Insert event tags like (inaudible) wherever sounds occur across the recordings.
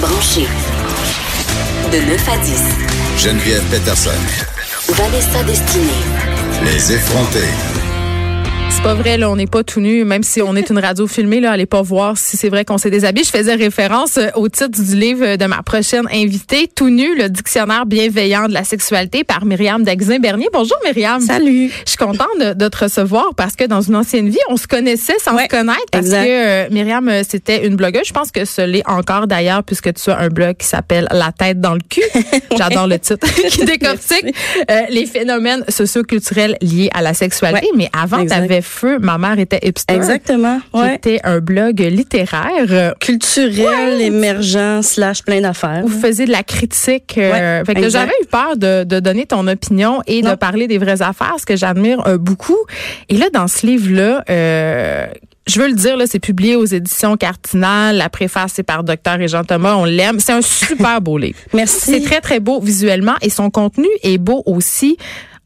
branchée. De 9 à 10. Geneviève Peterson. Vanessa Destinée. Les effrontés. C'est pas vrai, là, on n'est pas tout nu, même si on est une radio filmée, là, allez pas voir si c'est vrai qu'on s'est déshabillé. Je faisais référence euh, au titre du livre de ma prochaine invitée, Tout nu, le dictionnaire bienveillant de la sexualité par Myriam Daxin-Bernier. Bonjour Myriam. Salut. Je suis contente de, de, te recevoir parce que dans une ancienne vie, on se connaissait sans Ouais, se connaître parce exact. que euh, Myriam, euh, c'était une blogueuse. Je pense que ce l'est encore d'ailleurs puisque tu as un blog qui s'appelle La tête dans le cul. (laughs) J'adore le titre (laughs) qui décortique euh, les phénomènes socioculturels liés à la sexualité. Ouais, Mais avant, tu exact. Feu, ma mère était hipster. Exactement. Qui Ouais. était un blog littéraire. Culturel, émergent, slash plein d'affaires. vous faisiez de la critique. euh, fait que j'avais eu peur de, de donner ton opinion et de parler des vraies affaires, ce que j'admire euh, beaucoup. Et là, dans ce livre-là, euh, je veux le dire, là, c'est publié aux éditions Cardinal. La préface, c'est par Docteur et Jean Thomas. On l'aime. C'est un super beau livre. (laughs) Merci. C'est très, très beau visuellement et son contenu est beau aussi.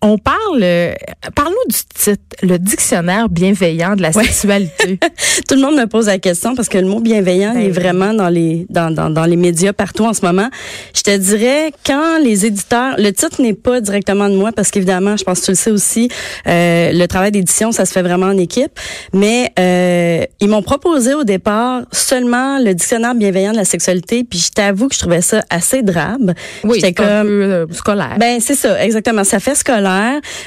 On parle, euh, parle-nous du titre, le dictionnaire bienveillant de la Ouais. sexualité. (laughs) Tout le monde me pose la question parce que le mot bienveillant Ben il est oui. vraiment dans les dans, dans, dans les médias partout en ce moment. Je te dirais quand les éditeurs, le titre n'est pas directement de moi parce qu'évidemment, je pense que tu le sais aussi, euh, le travail d'édition ça se fait vraiment en équipe. Mais euh, ils m'ont proposé au départ seulement le dictionnaire bienveillant de la sexualité, puis je t'avoue que je trouvais ça assez drabe. Oui, c'est un comme peu euh, scolaire. Ben c'est ça, exactement. Ça fait scolaire.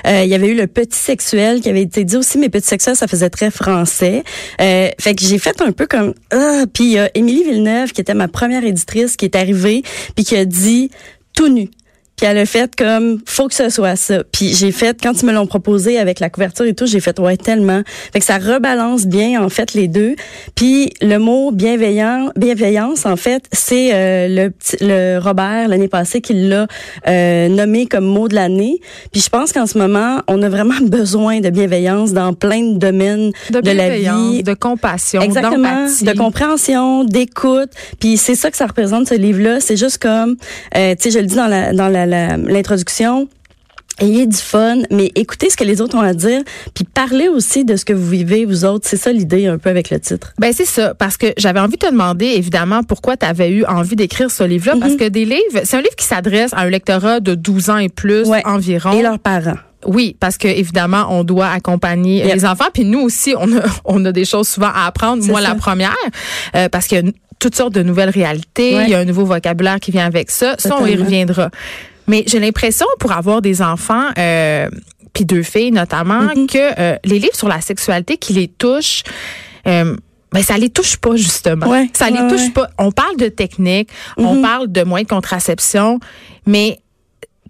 Euh, Il y avait eu le petit sexuel qui avait été dit aussi, mais petit sexuel, ça faisait très français. Euh, fait que j'ai fait un peu comme ah. Puis il y a Émilie Villeneuve qui était ma première éditrice qui est arrivée puis qui a dit tout nu. Puis elle a fait comme faut que ce soit ça. Puis j'ai fait quand ils me l'ont proposé avec la couverture et tout, j'ai fait ouais tellement. Fait que ça rebalance bien en fait les deux. Puis le mot bienveillant, bienveillance en fait, c'est euh, le petit- le Robert l'année passée qui l'a euh, nommé comme mot de l'année. Puis je pense qu'en ce moment, on a vraiment (laughs) besoin de bienveillance dans plein de domaines de, de la vie. de compassion, Exactement, de compréhension, d'écoute. Puis c'est ça que ça représente ce livre-là. C'est juste comme, euh, tu sais, je le dis dans la dans la- l'introduction. Ayez du fun, mais écoutez ce que les autres ont à dire, puis parlez aussi de ce que vous vivez, vous autres. C'est ça l'idée un peu avec le titre. Ben c'est ça, parce que j'avais envie de te demander évidemment pourquoi tu avais eu envie d'écrire ce livre-là, parce Mhm. que des livres, c'est un livre qui s'adresse à un lectorat de 12 ans et plus Ouais. environ. Et leurs parents. Oui, parce que évidemment, on doit accompagner Yep. les enfants, puis nous aussi, on a, (laughs) on a des choses souvent à apprendre. Moi, ça. la première, euh, parce qu'il y a toutes sortes de nouvelles réalités, Ouais. il y a un nouveau vocabulaire qui vient avec ça. Ça, on y reviendra. Mais j'ai l'impression, pour avoir des enfants, euh, puis deux filles notamment, Mm-hmm. que euh, les livres sur la sexualité qui les touchent, euh, ben ça les touche pas justement. Ouais, ça les ouais, touche ouais. pas. On parle de technique, on Mhm. parle de moyens de contraception, mais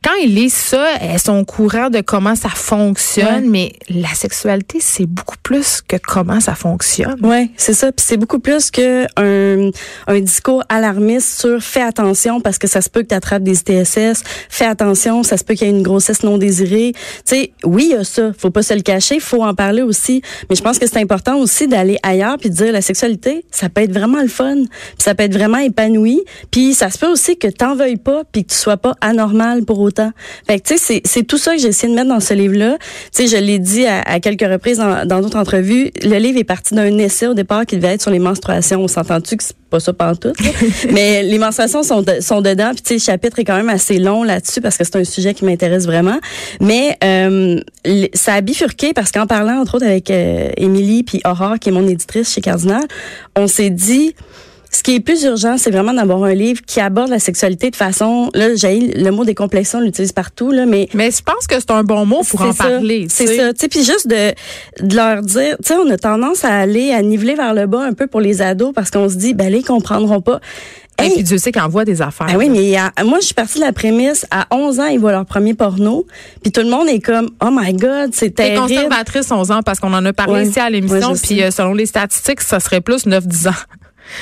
quand ils lisent ça, elles sont au courant de comment ça fonctionne, Ouais. mais la sexualité, c'est beaucoup plus que comment ça fonctionne. Ouais, c'est ça. Puis c'est beaucoup plus que un, un discours alarmiste sur fais attention parce que ça se peut que tu attrapes des ITSS, fais attention, ça se peut qu'il y ait une grossesse non désirée. Tu sais, oui, il y a ça, faut pas se le cacher, faut en parler aussi. Mais je pense que c'est important aussi d'aller ailleurs puis de dire la sexualité, ça peut être vraiment le fun, puis ça peut être vraiment épanoui, puis ça se peut aussi que t'en veuilles pas puis que tu sois pas anormal pour autant. Fait que tu sais, c'est tout ça que j'ai essayé de mettre dans ce livre-là. Tu sais, je l'ai dit à, à quelques reprises dans d'autres entrevues, le livre est parti d'un essai au départ qui devait être sur les menstruations. On s'entend-tu que c'est pas ça pantoute? (laughs) Mais les menstruations sont, de- sont dedans. Puis tu sais, le chapitre est quand même assez long là-dessus parce que c'est un sujet qui m'intéresse vraiment. Mais euh, ça a bifurqué parce qu'en parlant entre autres avec euh, Émilie puis Aurore qui est mon éditrice chez Cardinal, on s'est dit ce qui est plus urgent, c'est vraiment d'avoir un livre qui aborde la sexualité de façon, là, j'ai le mot décomplexion, on l'utilise partout, là, mais Mais je pense que c'est un bon mot pour en ça, parler. C'est ça. Tu sais, puis juste de, de leur dire, tu sais, on a tendance à aller à niveler vers le bas un peu pour les ados parce qu'on se dit, ben là, ils comprendront pas. Et puis Dieu sait qu'ils envoient des affaires. ah oui, mais moi, je suis partie de la prémisse, à 11 ans, ils voient leur premier porno, puis tout le monde est comme, oh my God, c'est T'es terrible. conservatrice 11 ans parce qu'on en a parlé Ouais. ici à l'émission, puis euh, selon les statistiques, ça serait plus 9-10 ans.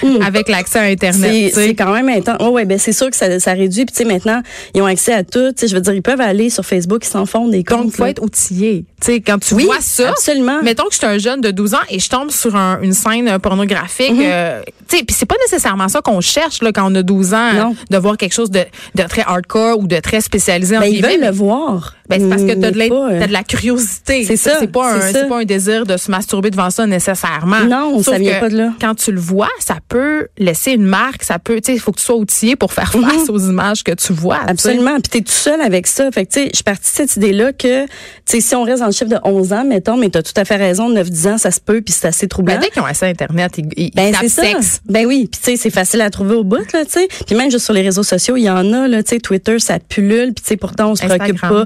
Mm. avec l'accès à Internet. C'est tu quand même intense. Ouais, ouais, ben c'est sûr que ça, ça réduit. Puis tu sais, maintenant, ils ont accès à tout. Tu je veux dire, ils peuvent aller sur Facebook, ils s'en font des comptes. Donc, faut être outillé. Tu sais, quand tu Oui, vois ça, absolument. mettons que je suis un jeune de 12 ans et je tombe sur un- une scène pornographique, Mhm. euh, tu sais, puis c'est pas nécessairement ça qu'on cherche là quand on a 12 ans, Non. de voir quelque chose de, de très hardcore ou de très spécialisé en Ben, ils guillemets, veulent mais- le voir. Ben, c'est parce que t'as de, Mais l'in- pas, euh, de la curiosité. C'est ça, C'est pas, un- ça. pas désir de se masturber devant ça nécessairement. Non, ça Sauf vient que pas de là. Quand tu le vois, ça ça peut laisser une marque, ça peut, tu sais, il faut que tu sois outillé pour faire face aux images que tu vois. Absolument. Puis t'es tout seul avec ça. Fait que, tu sais, je suis partie de cette idée-là que, tu sais, si on reste dans le chiffre de 11 ans, mettons, mais t'as tout à fait raison, 9-10 ans, ça se peut, puis c'est assez troublant. Ben, dès qu'ils ont accès à Internet, ils, ils Ben, tapent sexe. Ben oui, puis tu sais, c'est facile à trouver au bout, là, tu sais. Puis même juste sur les réseaux sociaux, il y en a, là, tu sais, Twitter, ça pullule, puis tu sais, pourtant, on se préoccupe pas.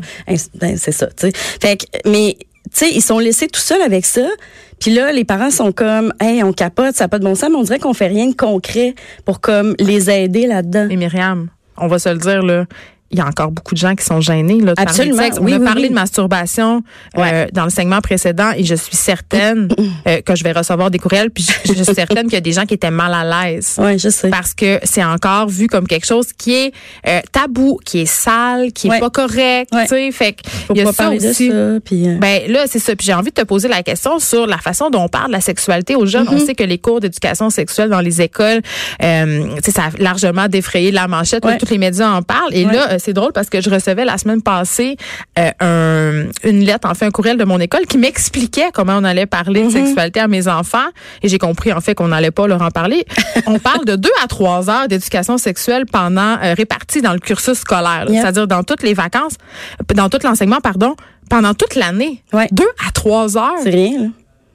Ben, c'est ça, tu sais. Fait que, mais, ils sont laissés tout seuls avec ça. Puis là, les parents sont comme, hey, on capote, ça n'a pas de bon sens, mais on dirait qu'on fait rien de concret pour comme les aider là-dedans. Et Myriam, on va se le dire, là. Il y a encore beaucoup de gens qui sont gênés là, de parler de Absolument. sexe. On Oui, a oui, parlé oui. de masturbation euh, dans le segment précédent et je suis certaine (coughs) euh, que je vais recevoir des courriels. Puis je, je suis certaine qu'il y a des gens qui étaient mal à l'aise. Ouais, je sais. Parce que c'est encore vu comme quelque chose qui est euh, tabou, qui est sale, qui est Ouais. pas correct. Tu sais, fait il y a ça aussi. ça, puis euh, Ben là, c'est ça. Puis j'ai envie de te poser la question sur la façon dont on parle de la sexualité aux jeunes. On sait que les cours d'éducation sexuelle dans les écoles, euh, tu sais, ça a largement défrayé la manchette. là, tous les médias en parlent. Et là, c'est drôle parce que je recevais la semaine passée euh, un, une lettre, en fait, un courriel de mon école qui m'expliquait comment on allait parler de sexualité à mes enfants. Et j'ai compris, en fait, qu'on n'allait pas leur en parler. (laughs) on parle de deux à trois heures d'éducation sexuelle pendant euh, réparties dans le cursus scolaire. Yep. C'est-à-dire dans toutes les vacances, dans tout l'enseignement, pardon, pendant toute l'année. Ouais. Deux à trois heures c'est rien, là.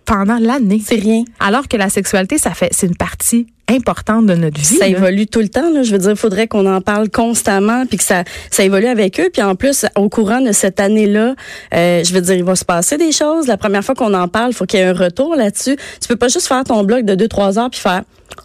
pendant l'année. C'est rien. Alors que la sexualité, ça fait, c'est une partie importante de notre vie. ça là. évolue tout le temps. Là. Je veux dire, il faudrait qu'on en parle constamment, puis que ça, ça évolue avec eux. Puis en plus, au courant de cette année-là, euh, je veux dire, il va se passer des choses. La première fois qu'on en parle, il faut qu'il y ait un retour là-dessus. Tu peux pas juste faire ton blog de deux trois heures puis faire,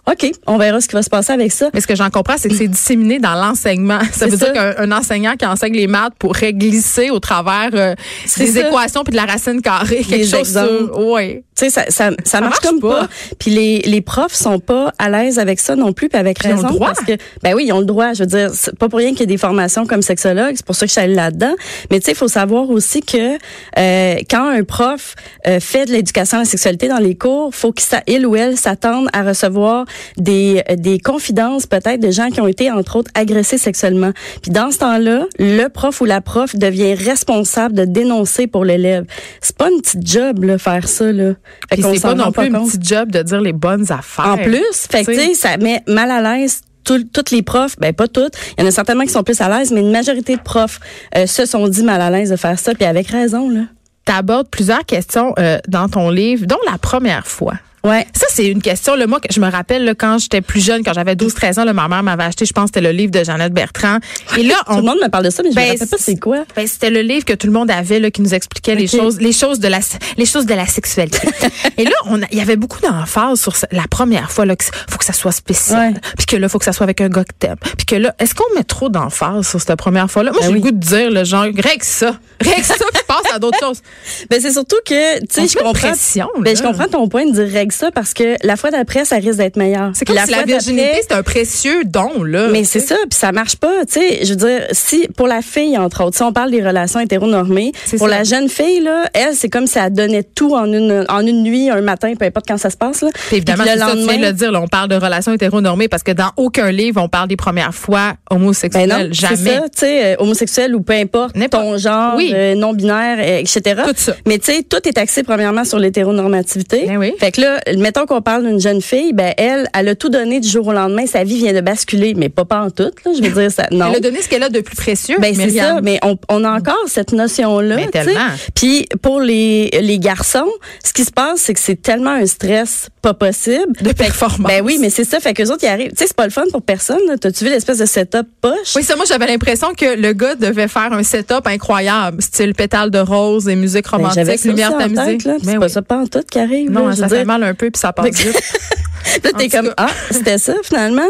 ok, on verra ce qui va se passer avec ça. Mais ce que j'en comprends, c'est que c'est disséminé dans l'enseignement. Ça veut ça. dire qu'un un enseignant qui enseigne les maths pourrait glisser au travers euh, des ça. équations puis de la racine carrée, quelque Des chose sur, ouais. Tu sais, ça, ça, ça, marche, marche comme pas. pas. Puis les, les profs sont pas à l'aise avec ça non plus, puis avec Ils ont le raison. droit. Parce que, ben oui, ils ont le droit. Je veux dire, c'est pas pour rien qu'il y ait des formations comme sexologue. C'est pour ça que je suis allée là-dedans. Mais tu sais, il faut savoir aussi que euh, quand un prof euh, fait de l'éducation à la sexualité dans les cours, faut qu'il il ou elle s'attende à recevoir des, des confidences peut-être de gens qui ont été entre autres agressés sexuellement. Puis dans ce temps-là, le prof ou la prof devient responsable de dénoncer pour l'élève. C'est pas une petite job là faire ça là. Fait c'est pas non plus un compte. petit job de dire les bonnes affaires. En plus, fait que, Tu sais. tu sais, ça met mal à l'aise tout- toutes les profs, ben pas toutes, il y en a certainement qui sont plus à l'aise, mais une majorité de profs euh, se sont dit mal à l'aise de faire ça, puis avec raison là. Tu abordes plusieurs questions euh, dans ton livre, dont la première fois. Ouais. Ça, c'est une question. Là, moi, je me rappelle là, quand j'étais plus jeune, quand j'avais 12-13 ans, là, ma mère m'avait acheté, je pense, c'était le livre de Jeannette Bertrand. Et là, (laughs) Tout le monde me parle de ça, mais je Ben, me rappelle pas c'est quoi. Ben, c'était le livre que tout le monde avait là, qui nous expliquait les choses, les choses de la, les choses de la sexualité. (laughs) Et là, on il y avait beaucoup d'emphase sur la première fois là, faut que ça soit spécial, puis que là, faut que ça soit avec un gars que t'aimes, puis que là, est-ce qu'on met trop d'emphase sur cette première fois-là? Moi, Ben j'ai oui. le goût de dire le genre, règle ça, règle ça, puis passe à d'autres (laughs) choses. Ben c'est surtout que tu sais je comprends pression, Ben là. je comprends ton point de dire règle ça parce que la fois d'après ça risque d'être meilleur. C'est comme si la virginité c'est un précieux don là. Mais c'est ça, puis ça marche pas, tu sais. Je veux dire, si pour la fille entre autres, si on parle des relations hétéronormées, C'est pour ça. la jeune fille là, elle c'est comme si elle donnait tout en une en une nuit, un matin, peu importe quand ça se passe là. Puis évidemment, Puis c'est le ça, tu lendemain- le dire, là, on parle de relations hétéronormées parce que dans aucun livre, on parle des premières fois homosexuelles. Ben non, c'est jamais. ça, tu sais, euh, homosexuel ou peu importe ton genre, Oui. euh, non binaire, euh, etc. Tout ça. Mais tu sais, tout est axé premièrement sur l'hétéronormativité. Ben oui. Fait que là, mettons qu'on parle d'une jeune fille, ben elle, elle a tout donné du jour au lendemain, sa vie vient de basculer, mais pas pas en tout, là, je veux dire ça. Non. Elle a donné ce qu'elle a de plus précieux. Ben c'est ça, mais on, on a encore cette notion-là. Mais tu sais. tellement. Puis pour les, les garçons, ce qui se passe, c'est que c'est tellement un stress pas possible. De performance. Ben oui, mais c'est ça. Fait que autres, ils arrivent. Tu sais, c'est pas le fun pour personne. là. T'as-tu vu l'espèce de setup poche? Oui, ça, moi, j'avais l'impression que le gars devait faire un setup incroyable, style pétale de rose et musique Ben, romantique, lumière tamisée. là. Ben C'est pas oui. ça pas en tout qui arrive. Non, là, ça fait mal un peu puis ça passe vite. (laughs) Là, t'es comme, ah, c'était ça, finalement?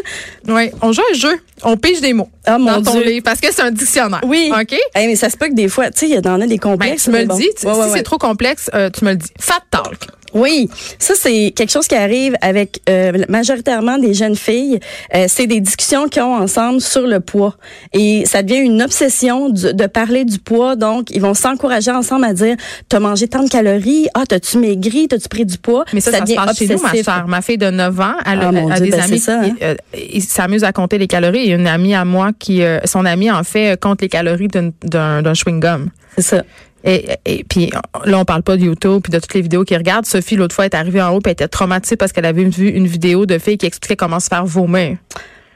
oui, on joue un jeu. On pige des mots Ah, mon dans ton Dieu. livre parce que c'est un dictionnaire. Oui. OK? Hey, mais ça se peut que des fois, tu sais, il y en a des Ben, complexes. tu me le bon. dis. Ouais, si ouais, c'est ouais. trop complexe, euh, tu me le dis. Fat talk. Oui, ça c'est quelque chose qui arrive avec euh, majoritairement des jeunes filles. Euh, c'est des discussions qu'ils ont ensemble sur le poids et ça devient une obsession du- de parler du poids. Donc ils vont s'encourager ensemble à dire t'as mangé tant de calories, ah t'as-tu maigri, t'as-tu pris du poids? Mais ça, ça, se devient passe chez nous, ma chère. Ma fille de 9 ans, elle Ah, a- a Dieu, des ben, amis ça, qui euh, ils s'amusent à compter les calories. Et une amie à moi qui, euh, son amie en fait, euh, compte les calories d'un d'un chewing-gum. C'est ça. Et, et puis là, on parle pas de YouTube puis de toutes les vidéos qu'ils regardent. Sophie, l'autre fois, est arrivée en haut elle était traumatisée parce qu'elle avait vu une vidéo de filles qui expliquait comment se faire vomir.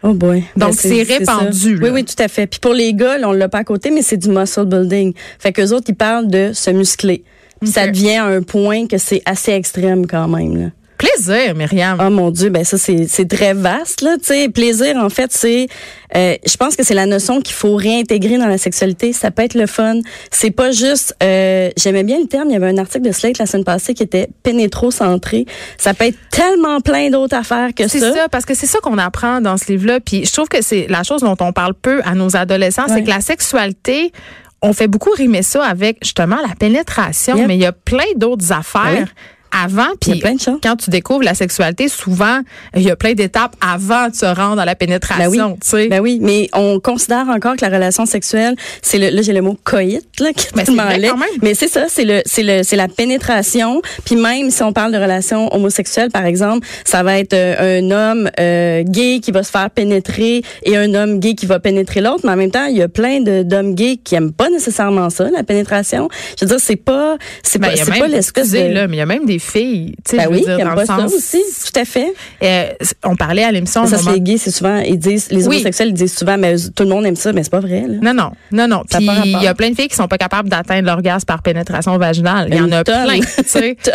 Oh boy. Donc, Ben, c'est répandu, Oui, là. oui, tout à fait. Puis pour les gars, là, on l'a pas à côté, mais c'est du muscle building. Fait qu'eux autres, ils parlent de se muscler. Puis ça devient un point que c'est assez extrême quand même. Là. Plaisir, Myriam. Oh mon Dieu, ben ça c'est c'est très vaste là. Tu sais, plaisir en fait c'est, euh, je pense que c'est la notion qu'il faut réintégrer dans la sexualité. Ça peut être le fun. C'est pas juste. euh, J'aimais bien le terme. Il y avait un article de Slate la semaine passée qui était pénétro-centré. Ça peut être tellement plein d'autres affaires que C'est ça. ça, parce que c'est ça qu'on apprend dans ce livre-là. Puis je trouve que c'est la chose dont on parle peu à nos adolescents, c'est que la sexualité, on fait beaucoup rimer ça avec justement la pénétration, Yep. mais il y a plein d'autres affaires. Ben oui. Avant, puis quand tu découvres la sexualité, souvent, il y a plein d'étapes avant de se rendre à la Ben oui. pénétration, tu sais. Ben oui, mais on considère encore que la relation sexuelle, c'est le, là j'ai le mot coït là qui est Ben, quand même. mais c'est ça, c'est le, c'est le, c'est la pénétration. Puis même si on parle de relation homosexuelle, par exemple, ça va être euh, un homme euh, gay qui va se faire pénétrer et un homme gay qui va pénétrer l'autre. Mais en même temps, il y a plein de d'hommes gays qui aiment pas nécessairement ça, la pénétration. Je veux dire, c'est pas, c'est Ben, pas, c'est pas l'espèce de là, mais il y a même des filles, tu sais, ben oui, dire, dans pas le ça sens, aussi, tout à fait. euh, on parlait à l'émission. Ça, c'est gays, c'est souvent, ils disent, les Oui. homosexuels, ils disent souvent, mais tout le monde aime ça, mais c'est pas vrai, là. Non, non, non, non. Puis il y a plein de filles qui sont pas capables d'atteindre l'orgasme par pénétration vaginale. Il y en a tonne. plein, tu sais. (laughs)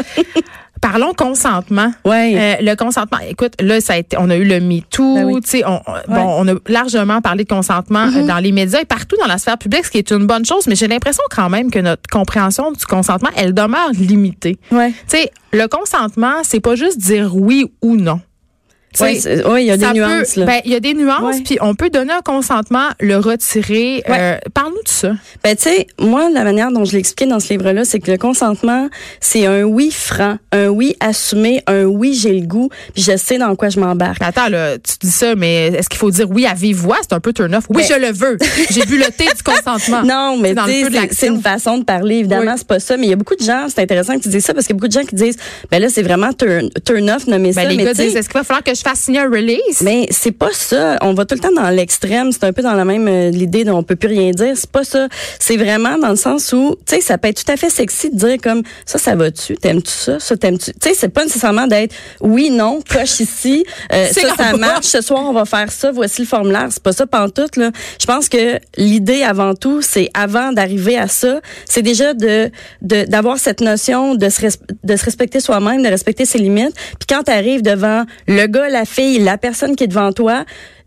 Parlons consentement. Ouais. Euh, le consentement, écoute, là, ça a été, on a eu le MeToo, Ben oui. Mm-hmm. tu sais, on, bon, on a largement parlé de consentement euh, dans les médias et partout dans la sphère publique, ce qui est une bonne chose, mais j'ai l'impression quand même que notre compréhension du consentement, elle demeure limitée. Ouais. Tu sais, le consentement, c'est pas juste dire oui ou non. Oui, sais, il y a des ça nuances. ben, y a des nuances, puis on peut donner un consentement, le retirer. Ouais. Euh, Parle-nous de ça. Ben, tu sais, moi, la manière dont je l'ai expliqué dans ce livre-là, c'est que le consentement, c'est un oui franc, un oui assumé, un oui, j'ai le goût, puis je sais dans quoi je m'embarque. Attends, là, tu dis ça, mais est-ce qu'il faut dire oui à vive voix? C'est un peu turn off. Oui, Ben- je le veux. J'ai bu le (laughs) thé du consentement. Non, mais C'est une façon de parler. Évidemment, Oui. c'est pas ça. Mais il y a beaucoup de gens, c'est intéressant que tu dises ça parce qu'il y a beaucoup de gens qui disent, ben là, c'est vraiment turn, turn off, nommer Ben, ça. les mais gars disent, est-ce qu'il va falloir que je fasse signer un release? Mais c'est pas ça. On va tout le temps dans l'extrême. C'est un peu dans la même euh, l'idée dont on peut plus rien dire. C'est pas ça. C'est vraiment dans le sens où, tu sais, ça peut être tout à fait sexy de dire comme ça, ça va-tu? T'aimes-tu ça? Ça t'aimes-tu Tu sais, c'est pas nécessairement d'être oui, non, coche ici. Euh, (laughs) ça, ça marche. Ce soir, on va faire ça. Voici le formulaire. C'est pas ça pantoute là. Je pense que l'idée avant tout, c'est avant d'arriver à ça, c'est déjà de de- d'avoir cette notion de se de se respecter soi-même, de respecter ses limites. Puis quand tu arrives devant le gars, la fille, la personne qui est devant toi,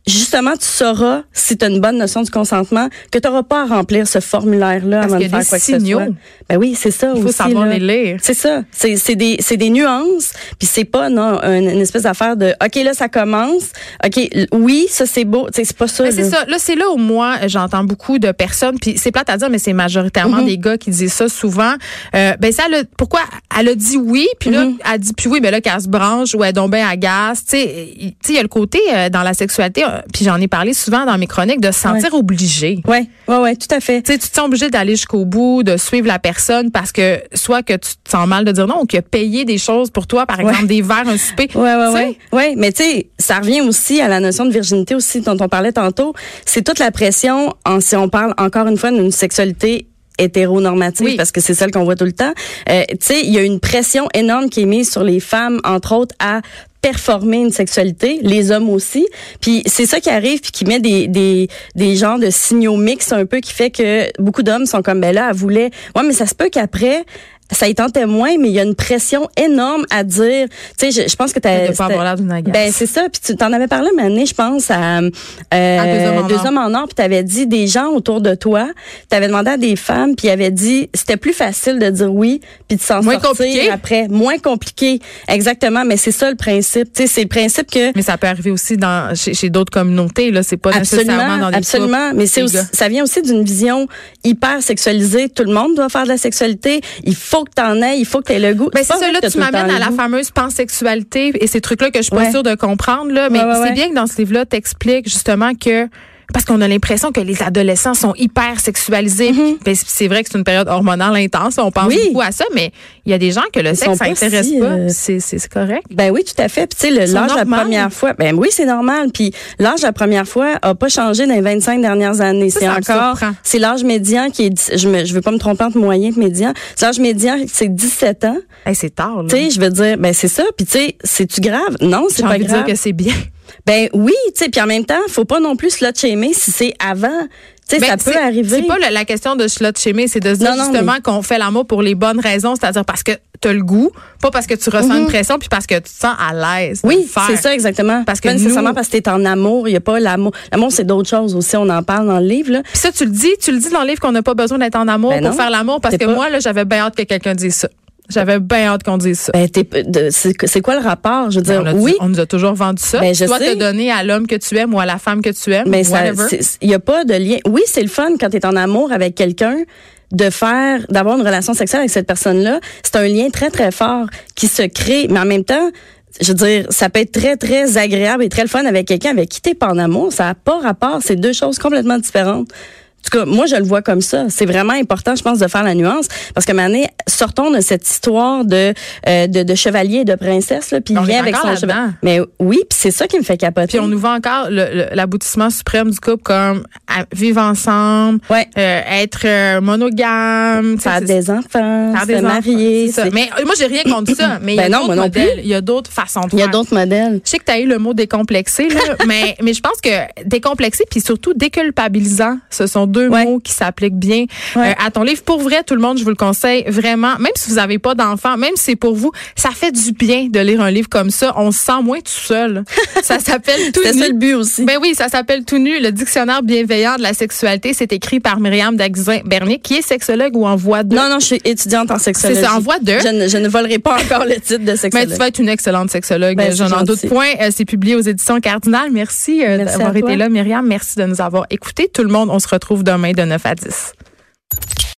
justement, tu sauras, si tu as une bonne notion du consentement, que tu n'auras pas à remplir ce formulaire-là avant de faire des quoi que ce signaux. soit. Ben oui, c'est ça Il faut aussi. savoir là. les lire. C'est ça. C'est c'est des, c'est des nuances. Puis c'est pas non une, une espèce d'affaire de OK là ça commence. OK oui ça c'est beau. Tu sais, C'est pas ça. Ben, c'est ça. Là, c'est là où moi, j'entends beaucoup de personnes, puis c'est plate à dire, mais c'est majoritairement Mhm. des gars qui disent ça souvent. Euh, ben ça, a- pourquoi elle a dit oui, puis là, Mhm. elle dit puis oui, mais là, qu'elle se branche ou elle est donc bien agace. Tu sais, il tu sais, il y a le côté euh, dans la sexualité, euh, puis j'en ai parlé souvent dans mes chroniques, de se sentir obligé. Ouais ouais ouais tout à fait. Tu sais, tu te sens obligé d'aller jusqu'au bout, de suivre la personne parce que soit que tu te sens mal de dire non ou qu'il a payé des choses pour toi, par exemple Ouais. des verres, un souper. Sais, ouais. Ouais, mais tu sais, ça revient aussi à la notion de virginité aussi dont on parlait tantôt. C'est toute la pression, en, si on parle encore une fois d'une sexualité hétéronormative Oui. parce que c'est celle qu'on voit tout le temps. Euh, tu sais, il y a une pression énorme qui est mise sur les femmes, entre autres, à performer une sexualité, les hommes aussi. Puis c'est ça qui arrive puis qui met des des des genres de signaux mixtes un peu qui fait que beaucoup d'hommes sont comme ben là, elle voulait ouais mais ça se peut qu'après ça y tentait moins, mais il y a une pression énorme à dire. Tu sais, je, je pense que t'as. De pas avoir l'air d'une. Ben c'est ça. Puis tu t'en avais parlé une année, je pense, à, euh, À Deux hommes en or. en or. Puis t'avais dit des gens autour de toi. T'avais demandé à des femmes, puis ils avaient dit c'était plus facile de dire oui, puis de s'en Moins sortir compliqué. après. Moins compliqué, exactement. Mais c'est ça le principe. Tu sais, c'est le principe que Mais ça peut arriver aussi dans chez, chez d'autres communautés là, c'est pas nécessairement Absolument, dans des absolument. couples, Mais c'est aussi, ça vient aussi d'une vision hyper sexualisée. Tout le monde doit faire de la sexualité. Il faut que t'en aies, il faut que t'aies le goût. Ben c'est ça, là, tu m'amènes à la fameuse pansexualité et ces trucs-là que je suis pas Ouais. sûre de comprendre, là. Mais Ouais, ouais, c'est bien que dans ce livre-là, t'expliques justement que parce qu'on a l'impression que les adolescents sont hyper sexualisés. Ben, c'est vrai que c'est une période hormonale intense, on pense Oui. beaucoup à ça, mais il y a des gens que le sexe ça pas intéresse si, pas. euh, C'est c'est c'est correct. Ben oui, tout à fait. Puis tu sais, C'est l'âge la première fois, ben oui, c'est normal. Puis l'âge la première fois a pas changé dans les 25 dernières années. C'est encore, c'est l'âge médian qui est, je me, je veux pas me tromper entre moyen et médian. L'âge médian, c'est 17 ans. Hey, c'est tard. là. Tu sais, je veux dire, ben c'est ça. Puis tu sais, c'est-tu grave? Non, c'est pas grave. dire que c'est bien. Ben oui, tu sais, puis en même temps, faut pas non plus slut shamer si c'est avant. Tu sais, Ben, ça peut arriver. C'est pas la, la question de slot chémé, c'est de se dire Non, justement mais- qu'on fait l'amour pour les bonnes raisons, c'est-à-dire parce que tu as le goût, pas parce que tu ressens une pression, puis parce que tu te sens à l'aise. Oui, c'est ça exactement. Parce que pas nécessairement nous- parce que t'es en amour, il y a pas l'amour. L'amour c'est d'autres choses aussi, on en parle dans le livre là. Puis ça, tu le dis, tu le dis dans le livre qu'on n'a pas besoin d'être en amour Ben pour non. faire l'amour, parce que pas- moi, là, j'avais bien hâte que quelqu'un dise ça. J'avais bien hâte qu'on dise ça. Ben c'est quoi le rapport? Je veux Ben, dire on, dit- oui, on nous a toujours vendu ça. Ben, je Toi, sais. te donner à l'homme que tu aimes ou à la femme que tu aimes, mais il y a pas de lien. Oui, c'est le fun quand tu es en amour avec quelqu'un de faire d'avoir une relation sexuelle avec cette personne-là, c'est un lien très très fort qui se crée, mais en même temps je veux dire, ça peut être très, très agréable et très le fun avec quelqu'un avec qui t'es pas en amour. Ça n'a pas rapport. C'est deux choses complètement différentes. En tout cas, moi, je le vois comme ça. C'est vraiment important, je pense, de faire la nuance. Parce que, Mané, sortons de cette histoire de, euh, de, de chevalier et de princesse, là, puis il vient avec son cheval. Mais oui, puis c'est ça qui me fait capoter. Puis on nous vend encore l'aboutissement suprême du couple comme à- vivre ensemble, Ouais. euh, être euh, monogame, Faire des enfants, faire se des marier. ça. Mais euh, moi, j'ai rien contre ça. Mais il y a Ben d'autres modèles, il y a d'autres façons de Il y a faire. d'autres modèles. Je sais que tu as eu le mot décomplexé, là, (laughs) mais, mais je pense que décomplexé puis surtout déculpabilisant, ce sont deux Ouais. mots qui s'appliquent bien Ouais. euh, à ton livre. Pour vrai, tout le monde, je vous le conseille vraiment. Même si vous n'avez pas d'enfants, même si c'est pour vous, ça fait du bien de lire un livre comme ça. On se sent moins tout seul. (laughs) Ça s'appelle Tout nu. ça le but aussi. Ben oui, ça s'appelle Tout nu, le dictionnaire bienveillant de la sexualité. C'est écrit par Myriam Daguizin-Bernier, qui est sexologue ou en voie de. non, non, je suis étudiante en sexologie. C'est ça, en voie de. Je ne, je ne volerai pas encore le titre de Mais sexologue. tu vas être une excellente sexologue, Ben, j'en c'est ai doute point. Euh, c'est publié aux éditions Cardinal. Merci, euh, Merci d'avoir été là, Myriam. Merci de nous avoir écoutés. Tout le monde, on se retrouve demain de 9 à 10.